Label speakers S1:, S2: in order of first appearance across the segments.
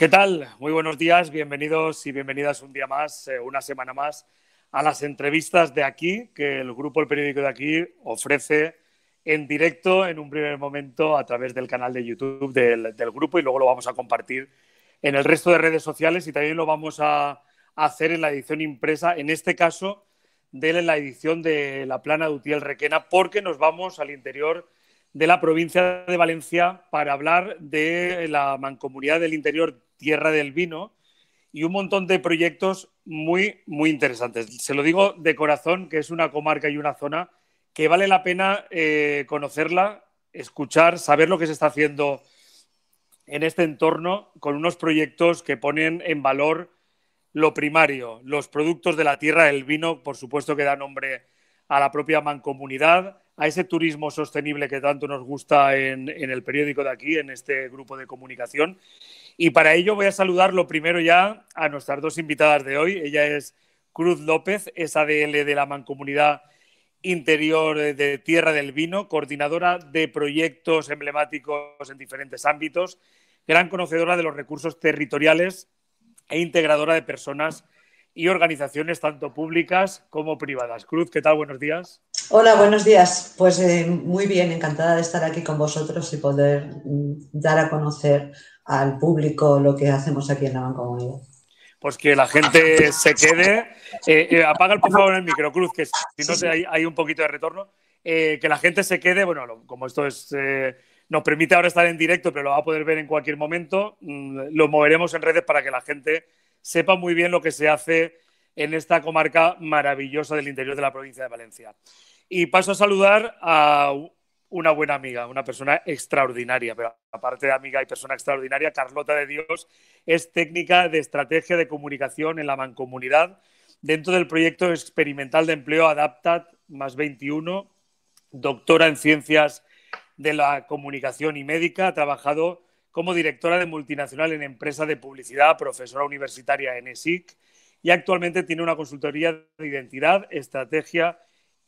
S1: ¿Qué tal? Muy buenos días, bienvenidos y bienvenidas un día más, eh, una semana más, a las entrevistas de aquí que el grupo El Periódico de aquí ofrece en directo en un primer momento a través del canal de YouTube del, grupo y luego lo vamos a compartir en el resto de redes sociales y también lo vamos a, hacer en la edición impresa, en este caso de la edición de la plana de Utiel Requena, porque nos vamos al interior de la provincia de Valencia para hablar de la mancomunidad del interior Tierra del Vino y un montón de proyectos muy, muy interesantes. Se lo digo de corazón, que es una comarca y una zona que vale la pena eh, conocerla, escuchar, saber lo que se está haciendo en este entorno con unos proyectos que ponen en valor lo primario, los productos de la tierra, el vino, por supuesto que da nombre a la propia mancomunidad, a ese turismo sostenible que tanto nos gusta en, el periódico de aquí, en este grupo de comunicación. Y para ello voy a saludar lo primero ya a nuestras dos invitadas de hoy. Ella es Cruz López, es ADL de la Mancomunidad Interior de Tierra del Vino, coordinadora de proyectos emblemáticos en diferentes ámbitos, gran conocedora de los recursos territoriales e integradora de personas y organizaciones tanto públicas como privadas. Cruz, ¿qué tal? Buenos días.
S2: Hola, buenos días. Pues eh, muy bien, encantada de estar aquí con vosotros y poder mm, dar a conocer al público lo que hacemos aquí en la Mancomunidad.
S1: Pues que la gente se quede. Eh, eh, apaga por favor el micro, Cruz, que si no hay, hay, un poquito de retorno. que la gente se quede, bueno, como esto es nos permite ahora estar en directo, pero lo va a poder ver en cualquier momento. Mm, lo moveremos en redes para que la gente sepa muy bien lo que se hace en esta comarca maravillosa del interior de la provincia de Valencia. Y paso a saludar a una buena amiga, una persona extraordinaria, pero aparte de amiga y persona extraordinaria, Carlota de Dios es técnica de estrategia de comunicación en la mancomunidad. Dentro del proyecto experimental de empleo Adaptat más 21, doctora en ciencias de la comunicación y médica, ha trabajado como directora de multinacional en empresa de publicidad, profesora universitaria en ESIC y actualmente tiene una consultoría de identidad, estrategia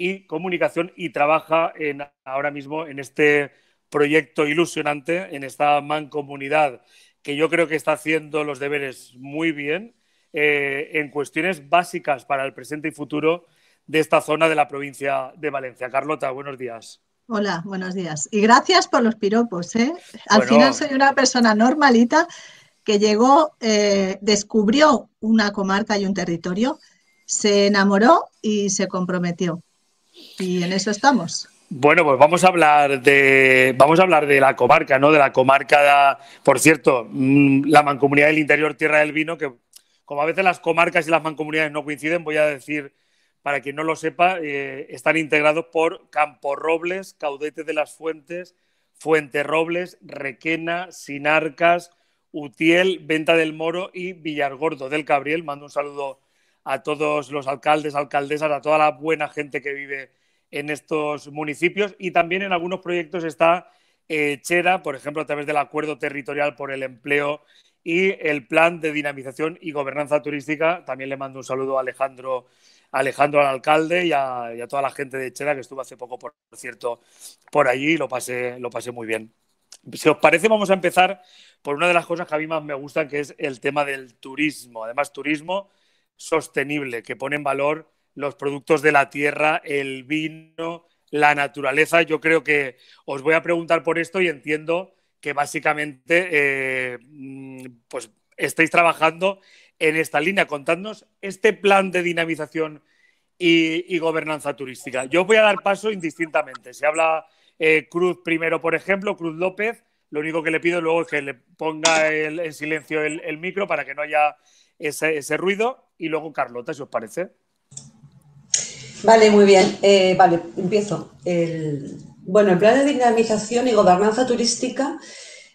S1: y comunicación y trabaja en, ahora mismo en este proyecto ilusionante, en esta mancomunidad que yo creo que está haciendo los deberes muy bien eh, en cuestiones básicas para el presente y futuro de esta zona de la provincia de Valencia. Carlota, buenos días.
S3: Hola, buenos días. Y gracias por los piropos. ¿eh? Al final soy una persona normalita que llegó, eh, descubrió una comarca y un territorio, se enamoró y se comprometió. Y en eso estamos.
S1: Bueno, pues vamos a hablar de vamos a hablar de la comarca, ¿no? De la comarca, por cierto, mm, la mancomunidad del interior Tierra del Vino, que como a veces las comarcas y las mancomunidades no coinciden, voy a decir para quien no lo sepa, eh, están integrados por Campo Robles, Caudete de las Fuentes, Fuente Robles, Requena, Sinarcas, Utiel, Venta del Moro y Villargordo del Cabriel. Mando un saludo a todos los alcaldes, alcaldesas, a toda la buena gente que vive en estos municipios y también en algunos proyectos está eh, Chera, por ejemplo, a través del Acuerdo Territorial por el Empleo y el Plan de Dinamización y Gobernanza Turística. También le mando un saludo a Alejandro Alejandro al alcalde y a, toda la gente de Chera que estuvo hace poco, por cierto, por allí y lo pasé, lo pasé muy bien. Si os parece, vamos a empezar por una de las cosas que a mí más me gustan, que es el tema del turismo. Además, turismo sostenible, que pone en valor los productos de la tierra, el vino, la naturaleza. Yo creo que os voy a preguntar por esto y entiendo que básicamente eh, mm, pues estáis trabajando en esta línea. Contadnos este plan de dinamización y, gobernanza turística. Yo voy a dar paso indistintamente. Se habla eh, Cruz primero, por ejemplo, Cruz López. Lo único que le pido luego es que le ponga en silencio el, micro para que no haya ese, ruido. Y luego Carlota, si os parece.
S2: Vale, muy bien. Eh, vale, empiezo. bueno, el plan de dinamización y gobernanza turística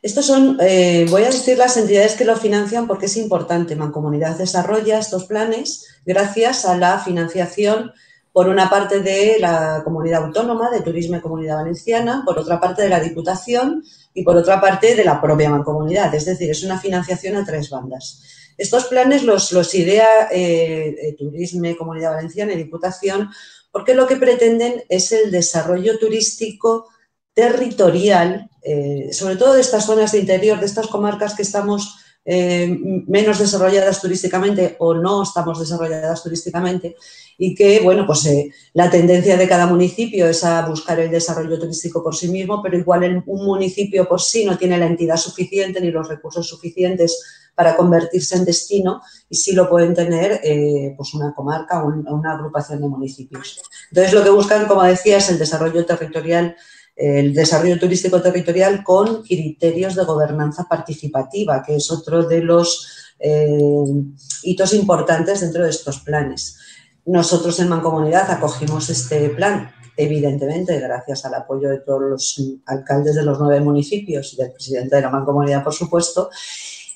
S2: estos son, eh, voy a decir las entidades que lo financian porque es importante. Mancomunidad desarrolla estos planes gracias a la financiación, por una parte de la comunidad autónoma, de Turismo y Comunidad Valenciana, por otra parte de la Diputación y por otra parte de la propia mancomunidad. Es decir, es una financiación a tres bandas. Estos planes los, los idea eh, eh, Turismo, Comunidad Valenciana y Diputación porque lo que pretenden es el desarrollo turístico territorial, eh, sobre todo de estas zonas de interior, de estas comarcas que estamos eh, menos desarrolladas turísticamente o no estamos desarrolladas turísticamente y que, bueno, pues la tendencia de cada municipio es a buscar el desarrollo turístico por sí mismo, pero igual un municipio por sí no tiene la entidad suficiente ni los recursos suficientes para convertirse en destino y sí lo pueden tener eh, pues una comarca o una agrupación de municipios. Entonces, lo que buscan, como decía, es el desarrollo territorial el desarrollo turístico territorial con criterios de gobernanza participativa, que es otro de los eh, hitos importantes dentro de estos planes. Nosotros en Mancomunidad acogimos este plan, evidentemente, gracias al apoyo de todos los alcaldes de los nueve municipios y del presidente de la Mancomunidad, por supuesto,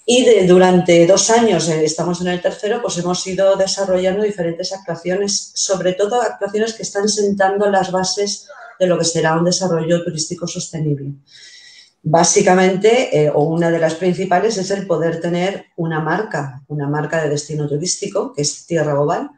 S2: y durante dos años, eh, estamos en el tercero, pues hemos ido desarrollando diferentes actuaciones, sobre todo actuaciones que están sentando las bases de lo que será un desarrollo turístico sostenible. Básicamente, eh, o una de las principales, es el poder tener una marca, una marca de destino turístico, que es Tierra Global,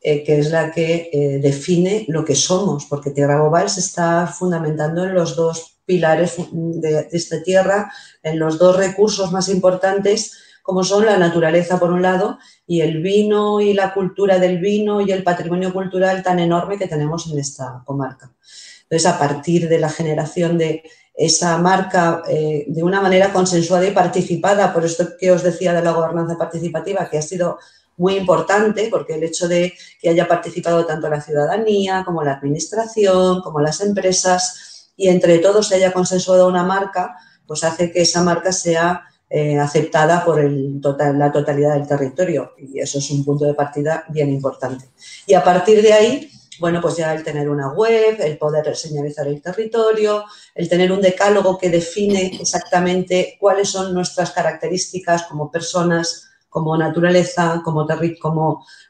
S2: eh, que es la que eh, define lo que somos, porque Tierra Global se está fundamentando en los dos pilares de, esta tierra, en los dos recursos más importantes como son la naturaleza por un lado y el vino y la cultura del vino y el patrimonio cultural tan enorme que tenemos en esta comarca. Entonces, a partir de la generación de esa marca eh, de una manera consensuada y participada, por esto que os decía de la gobernanza participativa, que ha sido muy importante, porque el hecho de que haya participado tanto la ciudadanía como la administración, como las empresas, y entre todos se haya consensuado una marca, pues hace que esa marca sea eh, aceptada por la totalidad del territorio y eso es un punto de partida bien importante. Y a partir de ahí, bueno, pues ya el tener una web, el poder señalizar el territorio, el tener un decálogo que define exactamente cuáles son nuestras características como personas, como naturaleza, como,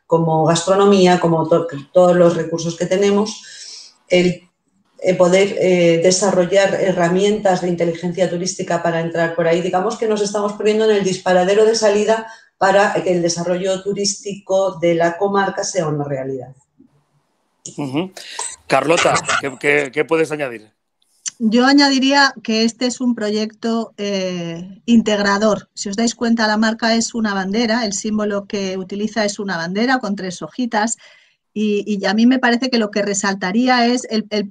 S2: como, gastronomía, como todos los recursos que tenemos, el poder eh, desarrollar herramientas de inteligencia turística para entrar por ahí. Digamos que nos estamos poniendo en el disparadero de salida para que el desarrollo turístico de la comarca sea una realidad.
S1: Carlota, ¿qué, puedes añadir?
S3: Yo añadiría que este es un proyecto eh, integrador. Si os dais cuenta, la marca es una bandera, el símbolo que utiliza es una bandera con tres hojitas y, a mí me parece que lo que resaltaría es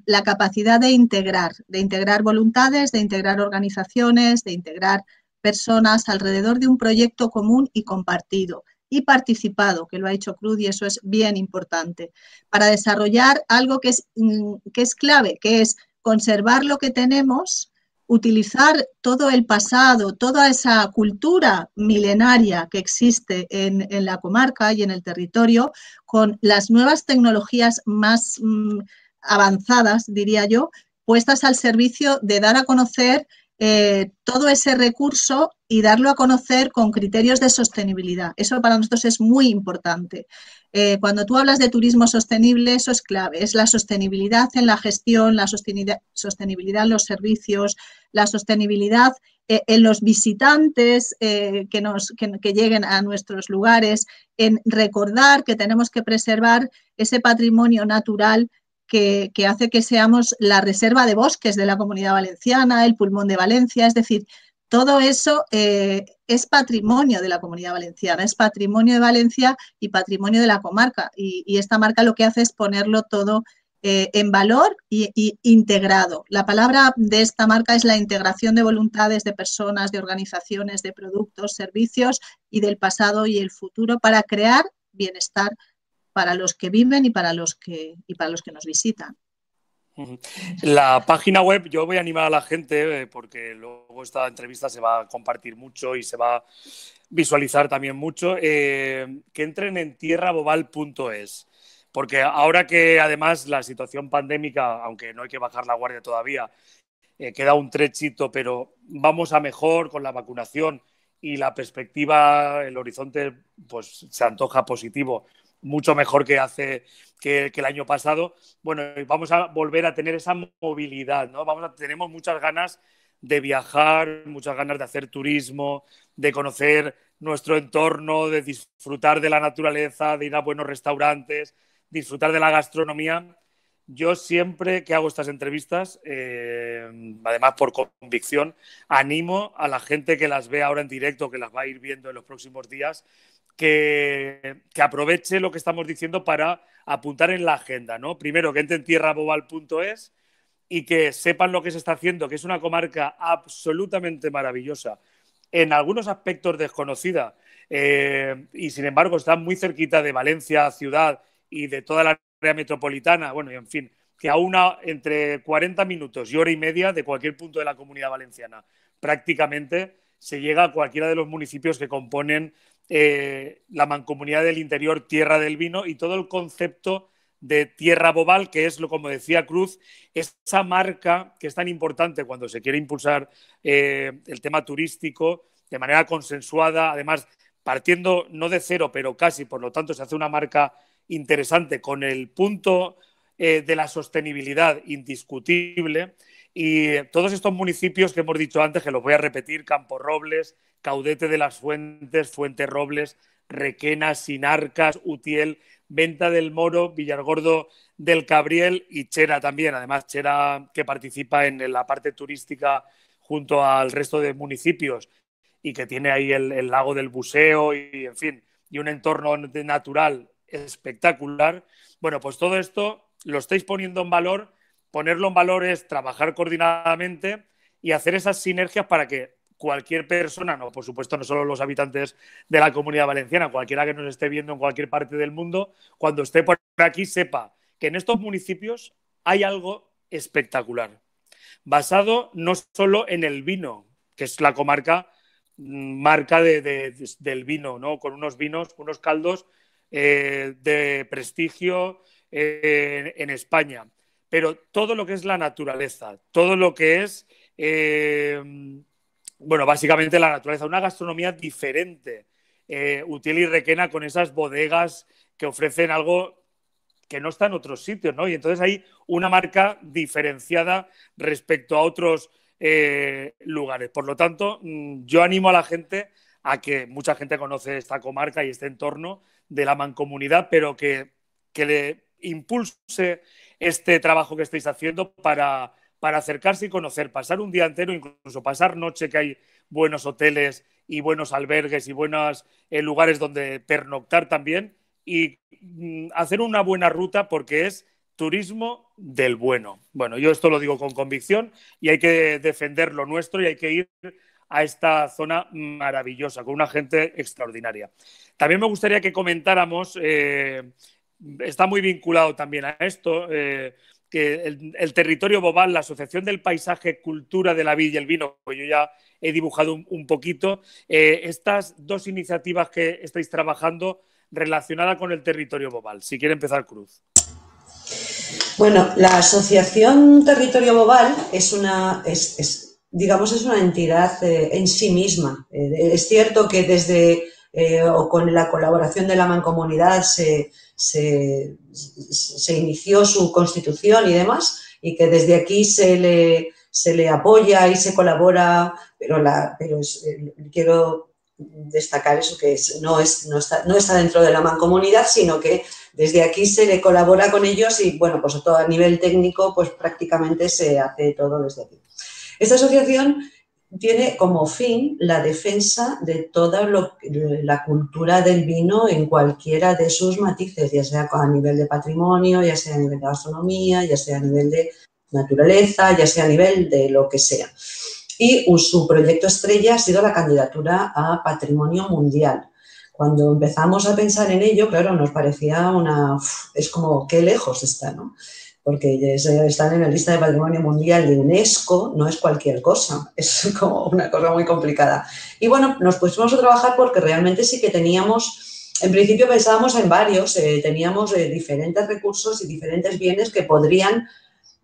S3: la capacidad de integrar, de integrar voluntades, de integrar organizaciones, de integrar personas alrededor de un proyecto común y compartido y participado, que lo ha hecho Cruz y eso es bien importante, para desarrollar algo que es, mm, que es clave, que es conservar lo que tenemos, utilizar todo el pasado, toda esa cultura milenaria que existe en, la comarca y en el territorio, con las nuevas tecnologías más mm, avanzadas, diría yo, puestas al servicio de dar a conocer eh, todo ese recurso y darlo a conocer con criterios de sostenibilidad. Eso para nosotros es muy importante. Eh, cuando tú hablas de turismo sostenible, eso es clave, es la sostenibilidad en la gestión, la sostenibilidad, en los servicios, la sostenibilidad eh, en los visitantes que, nos, que lleguen a nuestros lugares, en recordar que tenemos que preservar ese patrimonio natural que, hace que seamos la reserva de bosques de la comunidad valenciana, el pulmón de Valencia, es decir, todo eso eh, es patrimonio de la comunidad valenciana, es patrimonio de Valencia y patrimonio de la comarca. Y, esta marca lo que hace es ponerlo todo eh, en valor y, y, integrado. La palabra de esta marca es la integración de voluntades de personas, de organizaciones, de productos, servicios y del pasado y el futuro para crear bienestar para los que viven y para los que, y para los que nos visitan.
S1: La página web, yo voy a animar a la gente, eh, porque luego esta entrevista se va a compartir mucho y se va a visualizar también mucho, eh, que entren en tierrabobal.es. Porque ahora que además la situación pandémica, aunque no hay que bajar la guardia todavía, eh, queda un trechito, pero vamos a mejor con la vacunación y la perspectiva, el horizonte, pues se antoja positivo mucho mejor que hace que, el año pasado. Bueno, vamos a volver a tener esa movilidad, ¿no? Vamos a, tenemos muchas ganas de viajar, muchas ganas de hacer turismo, de conocer nuestro entorno, de disfrutar de la naturaleza, de ir a buenos restaurantes, disfrutar de la gastronomía. Yo siempre que hago estas entrevistas, eh, además por convicción, animo a la gente que las ve ahora en directo, que las va a ir viendo en los próximos días, que, aproveche lo que estamos diciendo para apuntar en la agenda. ¿no? Primero, que entren tierrabobal.es y que sepan lo que se está haciendo, que es una comarca absolutamente maravillosa, en algunos aspectos desconocida, eh, y sin embargo está muy cerquita de Valencia, ciudad, y de toda la metropolitana, bueno, y en fin, que a una entre 40 minutos y hora y media de cualquier punto de la comunidad valenciana, prácticamente se llega a cualquiera de los municipios que componen eh, la mancomunidad del interior Tierra del Vino y todo el concepto de Tierra Bobal, que es, lo como decía Cruz, esa marca que es tan importante cuando se quiere impulsar eh, el tema turístico de manera consensuada, además partiendo no de cero, pero casi, por lo tanto se hace una marca interesante con el punto eh, de la sostenibilidad indiscutible y todos estos municipios que hemos dicho antes, que los voy a repetir, Campo Robles, Caudete de las Fuentes, Fuente Robles, Requena, Sinarcas, Utiel, Venta del Moro, Villargordo del Cabriel y Chera también. Además, Chera que participa en la parte turística junto al resto de municipios y que tiene ahí el, el lago del buceo y, en fin, y un entorno natural espectacular. Bueno, pues todo esto lo estáis poniendo en valor. Ponerlo en valor es trabajar coordinadamente y hacer esas sinergias para que cualquier persona, no, por supuesto, no solo los habitantes de la comunidad valenciana, cualquiera que nos esté viendo en cualquier parte del mundo, cuando esté por aquí sepa que en estos municipios hay algo espectacular, basado no solo en el vino, que es la comarca mm, marca del vino, ¿no? Con unos vinos, unos caldos eh, de prestigio eh, en España. Pero todo lo que es la naturaleza, todo lo que es, eh, bueno, básicamente la naturaleza, una gastronomía diferente, útil y requena con esas bodegas que ofrecen algo que no está en otros sitios, ¿no? Y entonces hay una marca diferenciada respecto a otros lugares. Por lo tanto, mm, yo animo a la gente a que mucha gente conoce esta comarca y este entorno, de la mancomunidad, pero que, le impulse este trabajo que estáis haciendo para, para acercarse y conocer, pasar un día entero, incluso pasar noche, que hay buenos hoteles y buenos albergues y buenos eh, lugares donde pernoctar también, y mm, hacer una buena ruta porque es turismo del bueno. Bueno, yo esto lo digo con convicción y hay que defender lo nuestro y hay que ir a esta zona maravillosa, con una gente extraordinaria. También me gustaría que comentáramos, eh, está muy vinculado también a esto, eh, que el, territorio Bobal, la Asociación del Paisaje, Cultura de la Vid y el Vino, pues yo ya he dibujado un, poquito, eh, estas dos iniciativas que estáis trabajando relacionadas con el territorio Bobal. Si quiere empezar, Cruz.
S2: Bueno, la Asociación Territorio Bobal es una, digamos, es una entidad eh, en sí misma. Eh, es cierto que desde eh, o con la colaboración de la mancomunidad se, se, inició su constitución y demás, y que desde aquí se le, se le apoya y se colabora, pero, la, pero quiero destacar eso que no, es, no, está, no está dentro de la mancomunidad, sino que desde aquí se le colabora con ellos y, bueno, pues todo a nivel técnico, pues prácticamente se hace todo desde aquí. Esta asociación tiene como fin la defensa de toda la cultura del vino en cualquiera de sus matices, ya sea a nivel de patrimonio, ya sea a nivel de gastronomía, ya sea a nivel de naturaleza, ya sea a nivel de lo que sea. Y su proyecto estrella ha sido la candidatura a patrimonio mundial. Cuando empezamos a pensar en ello, claro, nos parecía una... es como, qué lejos está, ¿no? Porque están en la lista de Patrimonio Mundial de UNESCO, no es cualquier cosa, es como una cosa muy complicada. Y bueno, nos pusimos a trabajar porque realmente sí que teníamos, en principio pensábamos en varios, eh, teníamos eh, diferentes recursos y diferentes bienes que podrían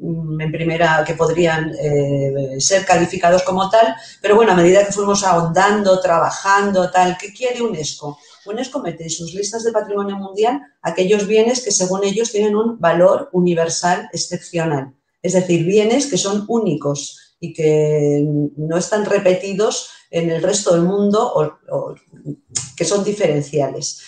S2: en primera que podrían eh, ser calificados como tal, pero bueno, a medida que fuimos ahondando, trabajando, tal, ¿qué quiere UNESCO? UNESCO mete en sus listas de patrimonio mundial aquellos bienes que según ellos tienen un valor universal excepcional, es decir, bienes que son únicos y que no están repetidos en el resto del mundo o, que son diferenciales.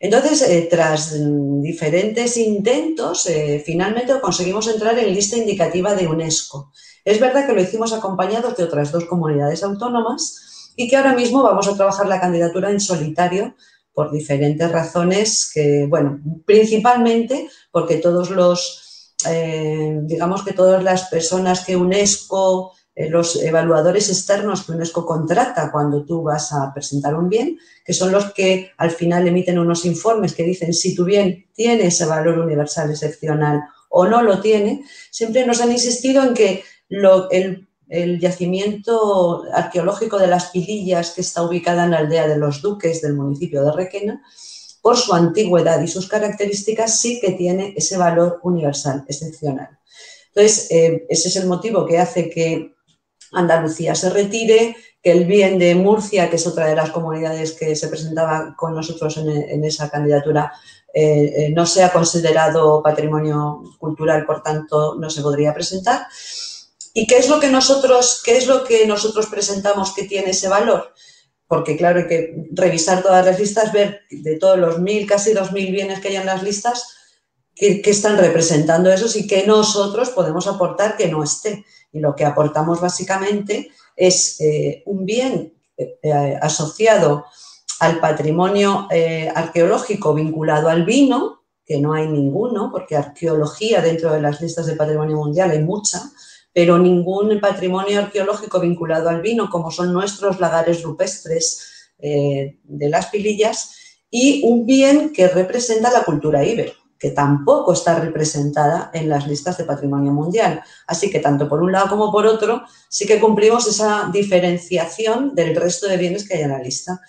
S2: Entonces, eh, tras diferentes intentos, eh, finalmente conseguimos entrar en lista indicativa de UNESCO. Es verdad que lo hicimos acompañados de otras dos comunidades autónomas y que ahora mismo vamos a trabajar la candidatura en solitario por diferentes razones que, bueno, principalmente porque todos los, eh, digamos que todas las personas que UNESCO los evaluadores externos que UNESCO contrata cuando tú vas a presentar un bien, que son los que al final emiten unos informes que dicen si tu bien tiene ese valor universal excepcional o no lo tiene, siempre nos han insistido en que el, el, yacimiento arqueológico de las Pilillas, que está ubicada en la aldea de los Duques del municipio de Requena, por su antigüedad y sus características, sí que tiene ese valor universal excepcional. Entonces, eh, ese es el motivo que hace que Andalucía se retire, que el bien de Murcia, que es otra de las comunidades que se presentaba con nosotros en, esa candidatura, eh, eh, no sea considerado patrimonio cultural, por tanto, no se podría presentar. ¿Y qué es lo que nosotros, qué es lo que nosotros presentamos que tiene ese valor? Porque, claro, hay que revisar todas las listas, ver de todos los mil, casi dos mil bienes que hay en las listas, qué, qué están representando esos y qué nosotros podemos aportar que no esté. Y lo que aportamos básicamente es eh, un bien eh, asociado al patrimonio eh, arqueológico vinculado al vino, que no hay ninguno, porque arqueología dentro de las listas de patrimonio mundial hay mucha, pero ningún patrimonio arqueológico vinculado al vino, como son nuestros lagares rupestres de las pilillas, y un bien que representa la cultura ibero que tampoco está representada en las listas de patrimonio mundial. Así que tanto por un lado como por otro, sí que cumplimos esa diferenciación del resto de bienes que hay en la lista.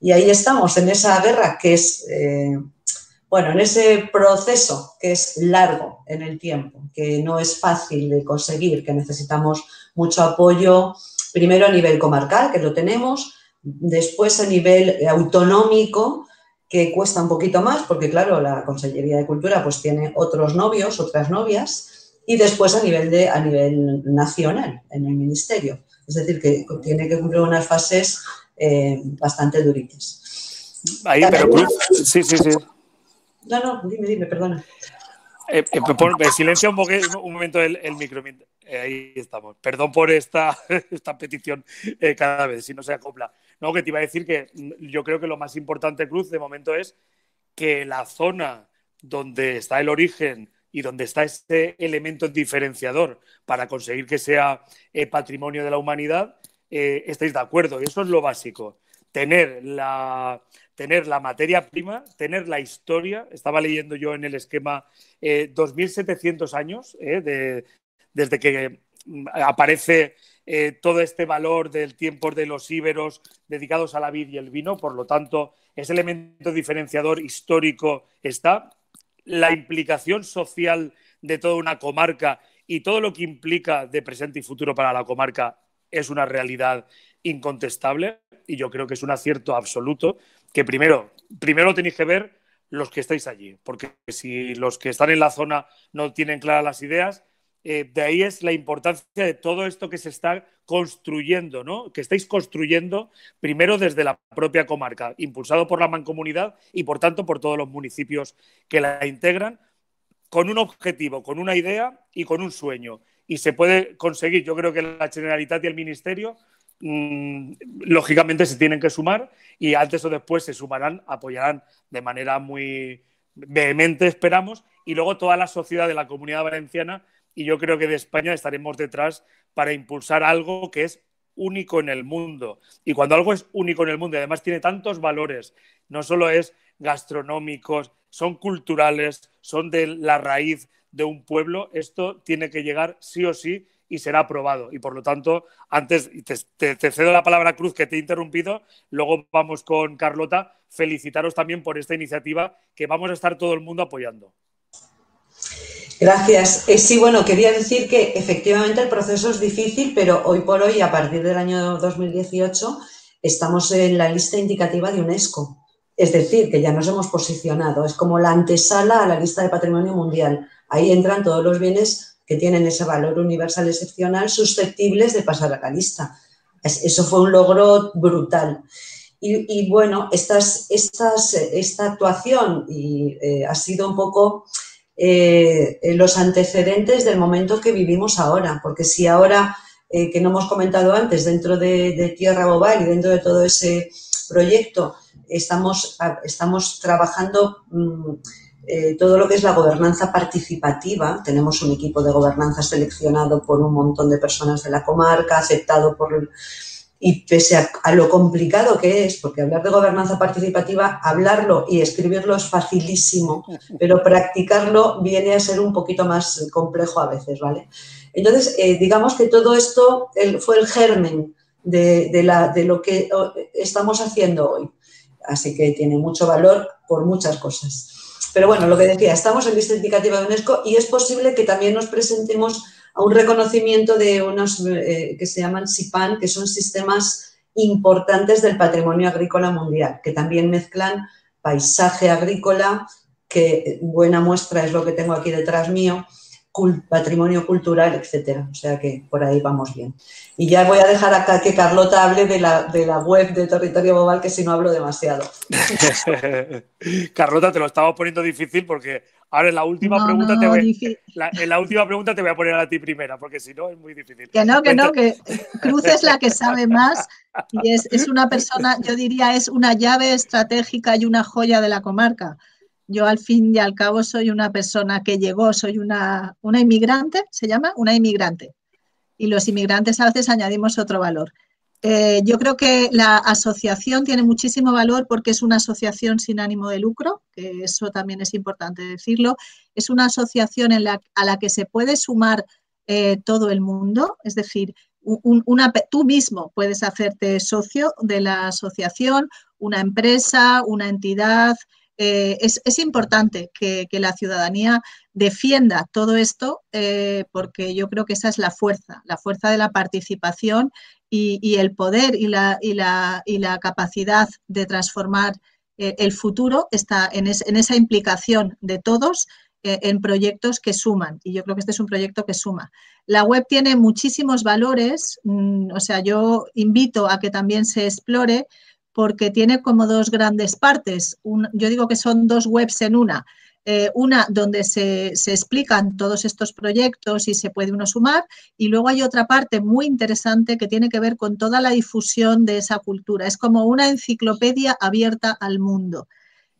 S2: Y ahí estamos, en esa guerra que es, eh, bueno, en ese proceso que es largo en el tiempo, que no es fácil de conseguir, que necesitamos mucho apoyo, primero a nivel comarcal, que lo tenemos, después a nivel autonómico, que cuesta un poquito más, porque claro, la Consellería de Cultura pues tiene otros novios, otras novias, y después a nivel, de, a nivel nacional, en el Ministerio. Es decir, que tiene que cumplir unas fases eh, bastante duritas.
S1: Ahí, pero sí, sí, sí.
S2: No, no, dime, dime, perdona.
S1: Eh, eh, silencio un, un momento el, el micro. Eh, ahí estamos. Perdón por esta, esta petición cada vez, si no se acopla. No, que te iba a decir que yo creo que lo más importante, Cruz, de momento es que la zona donde está el origen y donde está ese elemento diferenciador para conseguir que sea eh, patrimonio de la humanidad, eh, estéis de acuerdo. Y eso es lo básico. Tener la, tener la materia prima, tener la historia. Estaba leyendo yo en el esquema 2.700 eh, años desde que mm, aparece eh, todo este valor del tiempo de los íberos dedicados a la vid y el vino, por lo tanto, ese elemento diferenciador histórico está. La implicación social de toda una comarca y todo lo que implica de presente y futuro para la comarca es una realidad incontestable y yo creo que es un acierto absoluto que primero, primero tenéis que ver los que estáis allí, porque si los que están en la zona no tienen claras las ideas, eh, de ahí es la importancia de todo esto que se está construyendo, ¿no? Que estáis construyendo primero desde la propia comarca, impulsado por la mancomunidad y por tanto por todos los municipios que la integran, con un objetivo, con una idea y con un sueño. Y se puede conseguir, yo creo que la Generalitat y el Ministerio mm, lógicamente se tienen que sumar y antes o después se sumarán, apoyarán de manera muy vehemente, esperamos, y luego toda la sociedad de la comunidad valenciana y yo creo que de España estaremos detrás para impulsar algo que es único en el mundo. Y cuando algo es único en el mundo y además tiene tantos valores, no solo es gastronómicos, son culturales, son de la raíz de un pueblo, esto tiene que llegar sí o sí y será aprobado. Y por lo tanto, antes te, te, cedo la palabra Cruz que te he interrumpido, luego vamos con Carlota, felicitaros también por esta iniciativa que vamos a estar todo el mundo apoyando.
S2: Gracias. Eh, sí, bueno, quería decir que efectivamente el proceso es difícil, pero hoy por hoy, a partir del año 2018, estamos en la lista indicativa de UNESCO. Es decir, que ya nos hemos posicionado. Es como la antesala a la lista de patrimonio mundial. Ahí entran todos los bienes que tienen ese valor universal excepcional susceptibles de pasar a la lista. Eso fue un logro brutal. Y, bueno, estas, estas, esta actuación y, ha sido un poco los antecedentes del momento que vivimos ahora, porque si ahora, que no hemos comentado antes, dentro de, Tierra Bobal y dentro de todo ese proyecto, estamos, estamos trabajando... Mm, eh, todo lo que es la gobernanza participativa. Tenemos un equipo de gobernanza seleccionado por un montón de personas de la comarca, aceptado por... y pese a, lo complicado que es, porque hablar de gobernanza participativa, hablarlo y escribirlo es facilísimo, pero practicarlo viene a ser un poquito más complejo a veces, ¿vale? Entonces, eh, digamos que todo esto fue el germen de, la, de lo que estamos haciendo hoy. Así que tiene mucho valor por muchas cosas. Pero bueno, lo que decía, estamos en lista indicativa de UNESCO y es posible que también nos presentemos a un reconocimiento de unos eh, que se llaman SIPAN, que son sistemas importantes del patrimonio agrícola mundial, que también mezclan paisaje agrícola, que buena muestra es lo que tengo aquí detrás mío, patrimonio cultural, etcétera. O sea que por ahí vamos bien. Y ya voy a dejar acá que Carlota hable de la, de la web de Territorio Global, que si no hablo demasiado.
S1: Carlota, te lo estaba poniendo difícil porque ahora en la última pregunta te voy, en la última pregunta te voy a poner a ti primera, porque si no es muy difícil.
S3: Que no, que no, que Cruz es la que sabe más y es, es una persona, yo diría, es una llave estratégica y una joya de la comarca yo al fin y al cabo soy una persona que llegó, soy una, una inmigrante, se llama una inmigrante. Y los inmigrantes a veces añadimos otro valor. Eh, yo creo que la asociación tiene muchísimo valor porque es una asociación sin ánimo de lucro, que eso también es importante decirlo. Es una asociación a la que se puede sumar eh, todo el mundo, es decir, tú mismo puedes hacerte socio de la asociación, una empresa, una entidad, eh, es, importante que, la ciudadanía defienda todo esto eh, porque yo creo que esa es la fuerza, la fuerza de la participación y, el poder y la, capacidad de transformar eh, el futuro está en, en, esa implicación de todos en proyectos que suman. Y yo creo que este es un proyecto que suma. La web tiene muchísimos valores, mm, o sea, yo invito a que también se explore porque tiene como dos grandes partes. yo digo que son dos webs en una. Eh, una donde se, explican todos estos proyectos y se puede uno sumar, y luego hay otra parte muy interesante que tiene que ver con toda la difusión de esa cultura. Es como una enciclopedia abierta al mundo.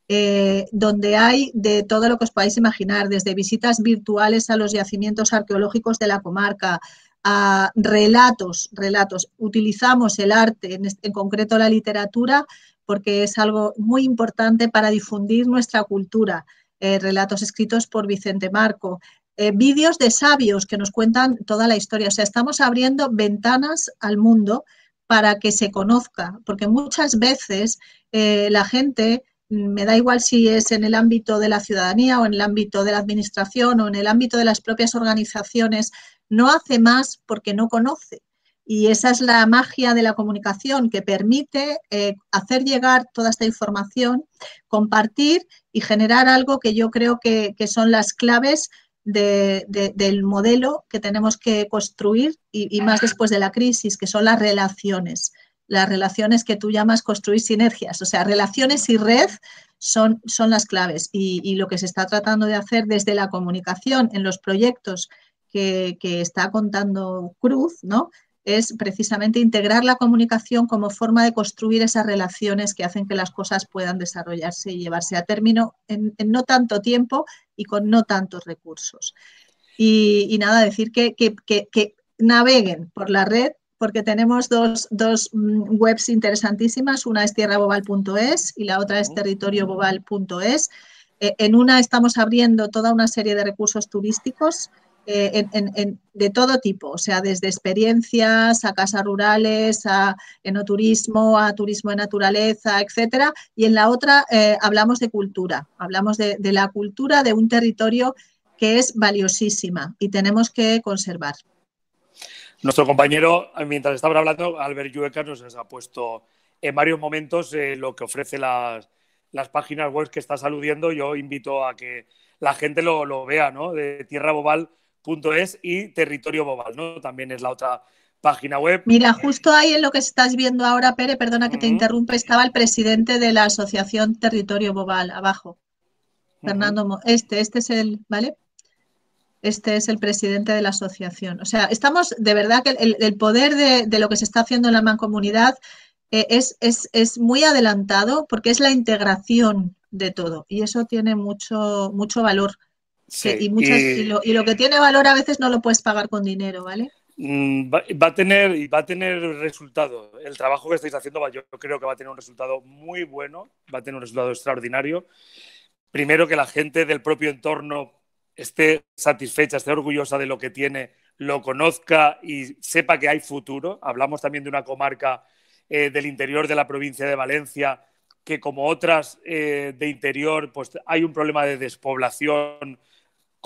S3: Eh, donde hay de todo lo que os podáis imaginar, desde visitas virtuales a los yacimientos arqueológicos de la comarca, a relatos, relatos. Utilizamos el arte, en, concreto la literatura, porque es algo muy importante para difundir nuestra cultura. Eh, relatos escritos por Vicente Marco, eh, vídeos de sabios que nos cuentan toda la historia. O sea, estamos abriendo ventanas al mundo para que se conozca, porque muchas veces eh, la gente, mm, me da igual si es en el ámbito de la ciudadanía o en el ámbito de la administración o en el ámbito de las propias organizaciones no hace más porque no conoce. Y esa es la magia de la comunicación que permite eh, hacer llegar toda esta información, compartir y generar algo que yo creo que, son las claves del modelo que tenemos que construir y, más después de la crisis, que son las relaciones. Las relaciones que tú llamas construir sinergias. O sea, relaciones y red son, son las claves. Y, y lo que se está tratando de hacer desde la comunicación en los proyectos que, está contando Cruz, ¿no? es precisamente integrar la comunicación como forma de construir esas relaciones que hacen que las cosas puedan desarrollarse y llevarse a término en, no tanto tiempo y con no tantos recursos. Y, nada, decir que, naveguen por la red porque tenemos dos, mm, webs interesantísimas, una es tierrabobal.es y la otra es territoriobobal.es. Eh, en una estamos abriendo toda una serie de recursos turísticos eh, de todo tipo, o sea, desde experiencias a casas rurales, a enoturismo, a turismo de naturaleza, etcétera. Y en la otra eh, hablamos de cultura, hablamos de, la cultura de un territorio que es valiosísima y tenemos que conservar.
S1: Nuestro compañero, mientras estaba hablando, Albert Llueca nos ha puesto en varios momentos eh, lo que ofrece las, las páginas web que estás aludiendo. Yo invito a que la gente lo, lo vea, ¿no? De Tierra Bobal es y Territorio Bobal, ¿no? También es la otra página web.
S3: Mira, justo ahí en lo que estás viendo ahora, Pere, perdona que te interrumpa, estaba el presidente de la Asociación Territorio Bobal, abajo. Fernando, este, este es el, ¿vale? Este es el presidente de la asociación. O sea, estamos, de verdad que el, poder de, lo que se está haciendo en la mancomunidad eh, es, es, muy adelantado porque es la integración de todo y eso tiene mucho, mucho valor. Y, muchas, lo, y lo que tiene valor a veces no lo puedes pagar con dinero, ¿vale?
S1: Mm, va, a tener va a tener resultado. El trabajo que estáis haciendo, yo creo que va a tener un resultado muy bueno, va a tener un resultado extraordinario. Primero que la gente del propio entorno esté satisfecha, esté orgullosa de lo que tiene, lo conozca y sepa que hay futuro. Hablamos también de una comarca eh, del interior de la provincia de Valencia que como otras eh, de interior, pues hay un problema de despoblación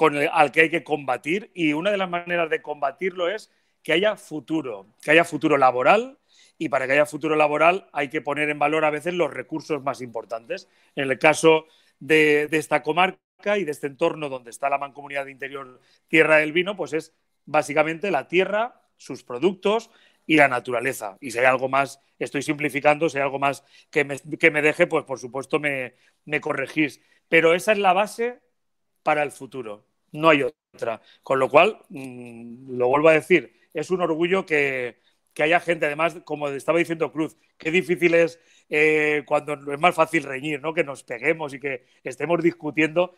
S1: al que hay que combatir y una de las maneras de combatirlo es que haya futuro, que haya futuro laboral y para que haya futuro laboral hay que poner en valor a veces los recursos más importantes. En el caso de, esta comarca y de este entorno donde está la mancomunidad de interior Tierra del Vino, pues es básicamente la tierra, sus productos y la naturaleza. Y si hay algo más, estoy simplificando, si hay algo más que me, que me deje, pues por supuesto me, me corregís. Pero esa es la base para el futuro, no hay otra. Con lo cual, mm, lo vuelvo a decir, es un orgullo que, haya gente, además, como estaba diciendo Cruz, qué difícil es eh, cuando es más fácil reñir, ¿no? que nos peguemos y que estemos discutiendo,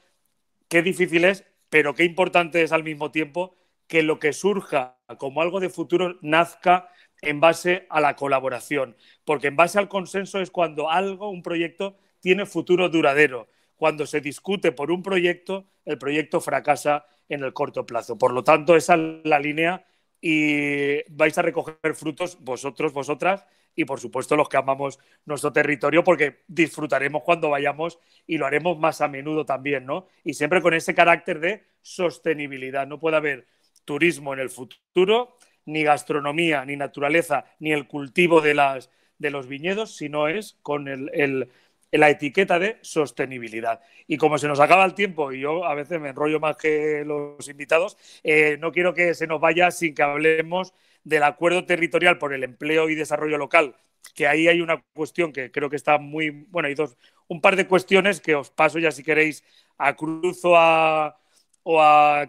S1: qué difícil es, pero qué importante es al mismo tiempo que lo que surja como algo de futuro nazca en base a la colaboración, porque en base al consenso es cuando algo, un proyecto, tiene futuro duradero. Cuando se discute por un proyecto, el proyecto fracasa en el corto plazo. Por lo tanto, esa es la línea y vais a recoger frutos vosotros, vosotras y por supuesto los que amamos nuestro territorio porque disfrutaremos cuando vayamos y lo haremos más a menudo también, ¿no? Y siempre con ese carácter de sostenibilidad. No puede haber turismo en el futuro, ni gastronomía, ni naturaleza, ni el cultivo de, las, de los viñedos, si no es con el, la etiqueta de sostenibilidad. Y como se nos acaba el tiempo y yo a veces me enrollo más que los invitados, eh, no quiero que se nos vaya sin que hablemos del acuerdo territorial por el empleo y desarrollo local, que ahí hay una cuestión que creo que está muy, bueno, hay dos, un par de cuestiones que os paso ya si queréis a Cruz o a,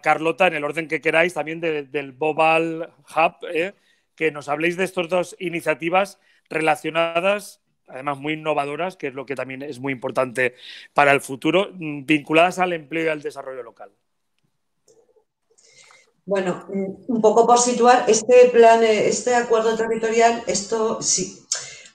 S1: Carlota en el orden que queráis, también del Bobal Hub, eh, que nos habléis de estas dos iniciativas relacionadas además muy innovadoras, que es lo que también es muy importante para el futuro, mm, vinculadas al empleo y al desarrollo local.
S2: Bueno, mm, un poco por situar, este plan, eh, este acuerdo territorial, esto sí,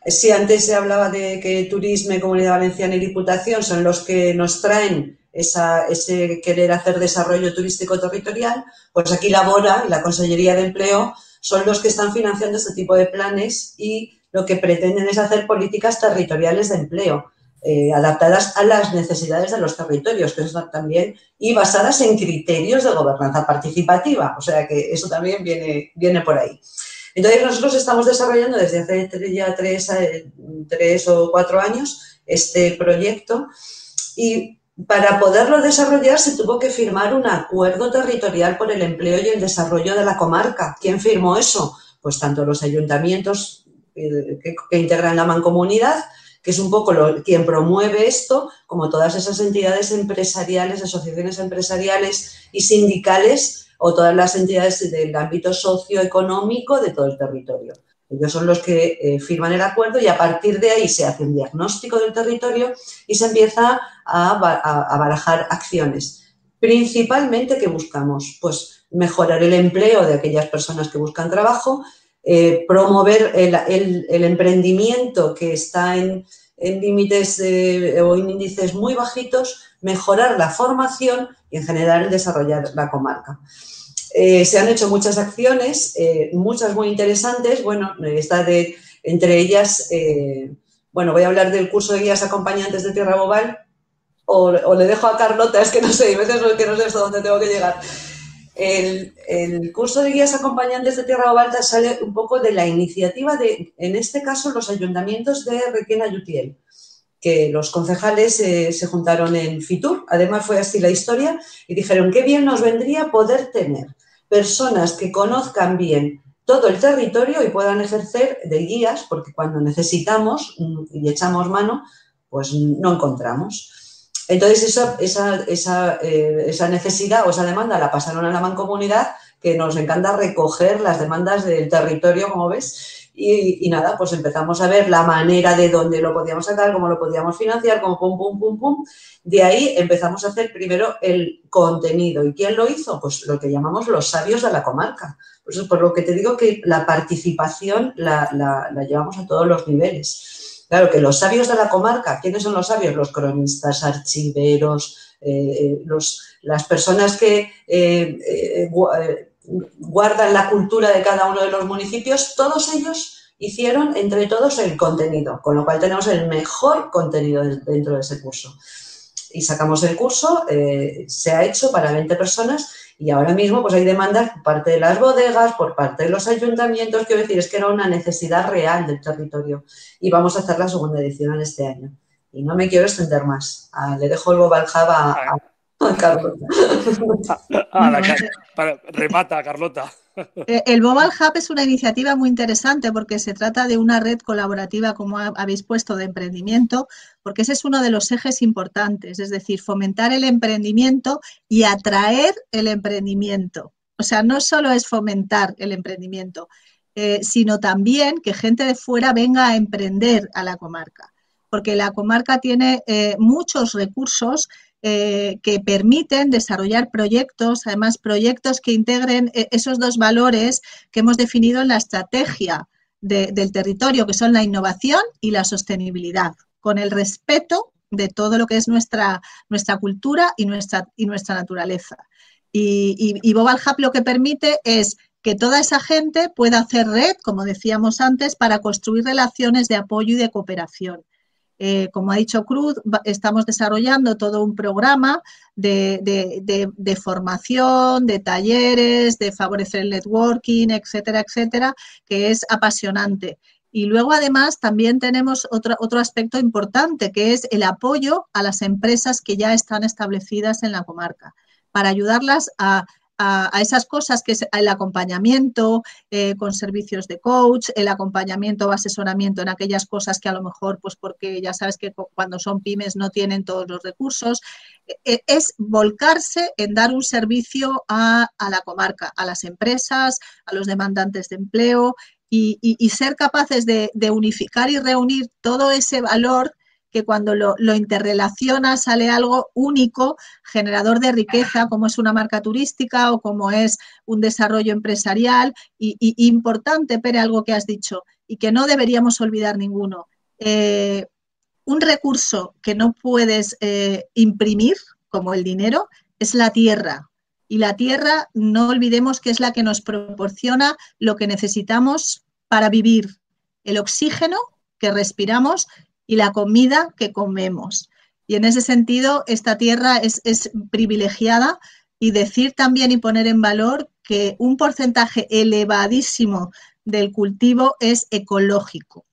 S2: sí antes se hablaba de que Turismo, Comunidad Valenciana y Diputación son los que nos traen ese querer hacer desarrollo turístico territorial, pues aquí Labora y la Consellería de Empleo son los que están financiando este tipo de planes y lo que pretenden es hacer políticas territoriales de empleo. Eh, adaptadas a las necesidades de los territorios, que eso también, y basadas en criterios de gobernanza participativa. O sea que eso también viene, viene por ahí. Entonces, nosotros estamos desarrollando desde hace ya tres, eh, tres o cuatro años este proyecto y para poderlo desarrollar se tuvo que firmar un acuerdo territorial por el empleo y el desarrollo de la comarca. ¿Quién firmó eso? Pues tanto los ayuntamientos que, integran la mancomunidad, que es un poco quien promueve esto, como todas esas entidades empresariales, asociaciones empresariales y sindicales o todas las entidades del ámbito socioeconómico de todo el territorio. Ellos son los que eh, firman el acuerdo y a partir de ahí se hace un diagnóstico del territorio y se empieza a, a barajar acciones. Principalmente, ¿qué buscamos? Pues mejorar el empleo de aquellas personas que buscan trabajo, eh, promover el, emprendimiento que está en, límites eh, o en índices muy bajitos, mejorar la formación y en general desarrollar la comarca. Eh, se han hecho muchas acciones, muchas muy interesantes. Bueno, está de, entre ellas, bueno, voy a hablar del curso de guías acompañantes de Tierra Bobal o, le dejo a Carlota, es que no sé, hay veces que no sé hasta dónde tengo que llegar. El, curso de guías acompañantes de Tierra Ovalta sale un poco de la iniciativa de, en este caso, los ayuntamientos de Requena y Utiel, que los concejales eh, se juntaron en Fitur, además fue así la historia, y dijeron qué bien nos vendría poder tener personas que conozcan bien todo el territorio y puedan ejercer de guías, porque cuando necesitamos mm, y echamos mano, pues no encontramos. Entonces, eh, esa, necesidad o esa demanda la pasaron a la mancomunidad, que nos encanta recoger las demandas del territorio, como ves, y, nada, pues empezamos a ver la manera de dónde lo podíamos sacar, cómo lo podíamos financiar, como pum, pum, pum, pum. De ahí empezamos a hacer primero el contenido. ¿Y quién lo hizo? Pues lo que llamamos los sabios de la comarca. Por lo que te digo que la participación la llevamos a todos los niveles. Claro que los sabios de la comarca, ¿quiénes son los sabios? Los cronistas, archiveros, eh, eh, los, las personas que eh, guardan la cultura de cada uno de los municipios, todos ellos hicieron entre todos el contenido, con lo cual tenemos el mejor contenido dentro de ese curso. Y sacamos el curso, se ha hecho para 20 personas y ahora mismo pues hay demandas por parte de las bodegas, por parte de los ayuntamientos, quiero decir, es que era una necesidad real del territorio y vamos a hacer la segunda edición en este año. Y no me quiero extender más. Ah, le dejo el Global Hub a Carlota.
S1: Ah, remata, Carlota.
S3: Eh, el Mobile Hub es una iniciativa muy interesante porque se trata de una red colaborativa, como habéis puesto, de emprendimiento, porque ese es uno de los ejes importantes, es decir, fomentar el emprendimiento y atraer el emprendimiento. O sea, no solo es fomentar el emprendimiento, eh, sino también que gente de fuera venga a emprender a la comarca, porque la comarca tiene eh, muchos recursos eh, que permiten desarrollar proyectos, además proyectos que integren eh, esos dos valores que hemos definido en la estrategia del territorio, que son la innovación y la sostenibilidad, con el respeto de todo lo que es nuestra, nuestra cultura y nuestra, y nuestra naturaleza. Y, y, Hub lo que permite es que toda esa gente pueda hacer red, como decíamos antes, para construir relaciones de apoyo y de cooperación. Eh, como ha dicho Cruz, estamos desarrollando todo un programa de, formación, de talleres, de favorecer el networking, etcétera, etcétera, que es apasionante. Y luego, además, también tenemos otro, otro aspecto importante, que es el apoyo a las empresas que ya están establecidas en la comarca, para ayudarlas a a, esas cosas que es el acompañamiento eh, con servicios de coach, el acompañamiento o asesoramiento en aquellas cosas que a lo mejor, pues porque ya sabes que cuando son pymes no tienen todos los recursos, e, e, es volcarse en dar un servicio a, la comarca, a las empresas, a los demandantes de empleo y, ser capaces de, de unificar y reunir todo ese valor que cuando lo, interrelaciona sale algo único, generador de riqueza, como es una marca turística o como es un desarrollo empresarial. Y, importante, Pere, algo que has dicho y que no deberíamos olvidar ninguno. Eh, un recurso que no puedes eh, imprimir, como el dinero, es la tierra. Y la tierra, no olvidemos que es la que nos proporciona lo que necesitamos para vivir, el oxígeno que respiramos y la comida que comemos. Y en ese sentido, esta tierra es, privilegiada y decir también y poner en valor que un porcentaje elevadísimo del cultivo es ecológico.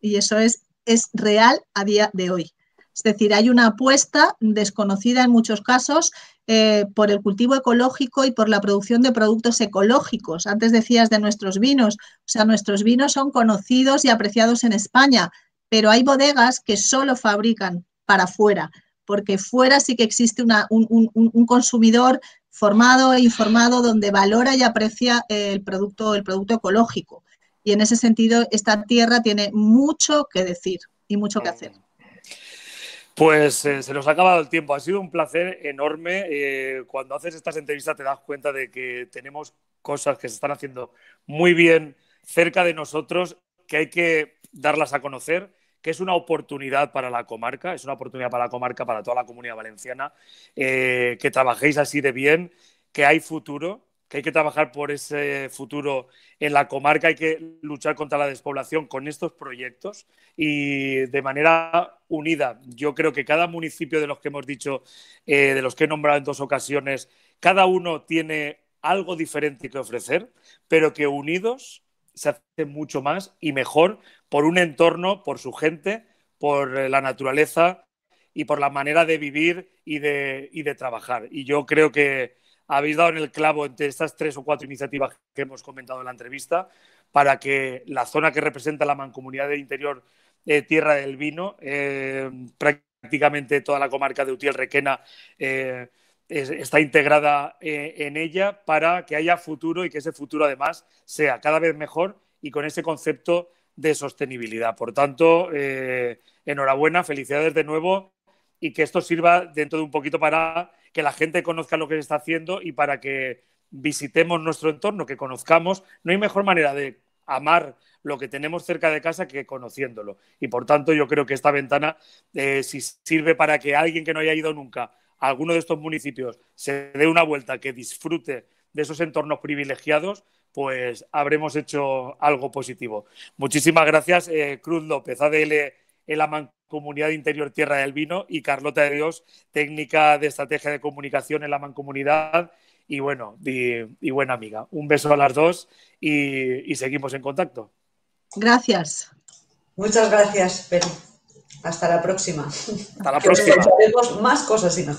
S3: Y eso es, es real a día de hoy. Es decir, hay una apuesta desconocida en muchos casos eh, por el cultivo ecológico y por la producción de productos ecológicos. Antes decías de nuestros vinos, o sea, nuestros vinos son conocidos y apreciados en España, pero hay bodegas que solo fabrican para afuera, porque fuera sí que existe un, consumidor formado e informado donde valora y aprecia el producto, el producto ecológico. Y en ese sentido, esta tierra tiene mucho que decir y mucho que hacer.
S1: Pues eh, se nos ha acabado el tiempo. Ha sido un placer enorme. Eh, cuando haces estas entrevistas te das cuenta de que tenemos cosas que se están haciendo muy bien cerca de nosotros, que hay que darlas a conocer, que es una oportunidad para la comarca, es una oportunidad para la comarca, para toda la comunidad valenciana, eh, que trabajéis así de bien, que hay futuro, que hay que trabajar por ese futuro en la comarca, hay que luchar contra la despoblación con estos proyectos y de manera unida. Yo creo que cada municipio de los que hemos dicho, eh, de los que he nombrado en dos ocasiones, cada uno tiene algo diferente que ofrecer, pero que unidos se hace mucho más y mejor por un entorno, por su gente, por eh, la naturaleza y por la manera de vivir y de, trabajar. Y yo creo que habéis dado en el clavo entre estas tres o cuatro iniciativas que hemos comentado en la entrevista para que la zona que representa la mancomunidad de interior eh, Tierra del Vino, eh, prácticamente toda la comarca de Utiel Requena está integrada en ella para que haya futuro y que ese futuro además sea cada vez mejor y con ese concepto de sostenibilidad. Por tanto, enhorabuena, felicidades de nuevo y que esto sirva dentro de un poquito para que la gente conozca lo que se está haciendo y para que visitemos nuestro entorno, que conozcamos. No hay mejor manera de amar lo que tenemos cerca de casa que conociéndolo. Y por tanto, yo creo que esta ventana, eh, si sirve para que alguien que no haya ido nunca a alguno de estos municipios se dé una vuelta, que disfrute de esos entornos privilegiados, pues habremos hecho algo positivo. Muchísimas gracias, eh, Cruz López, ADL en la Mancomunidad de Interior Tierra del Vino y Carlota de Dios, técnica de estrategia de comunicación en la Mancomunidad y bueno, y, buena amiga. Un beso a las dos y, y seguimos en contacto.
S3: Gracias.
S2: Muchas gracias, Pedro. Hasta la próxima.
S1: Hasta la próxima.
S2: más cosas y mejor.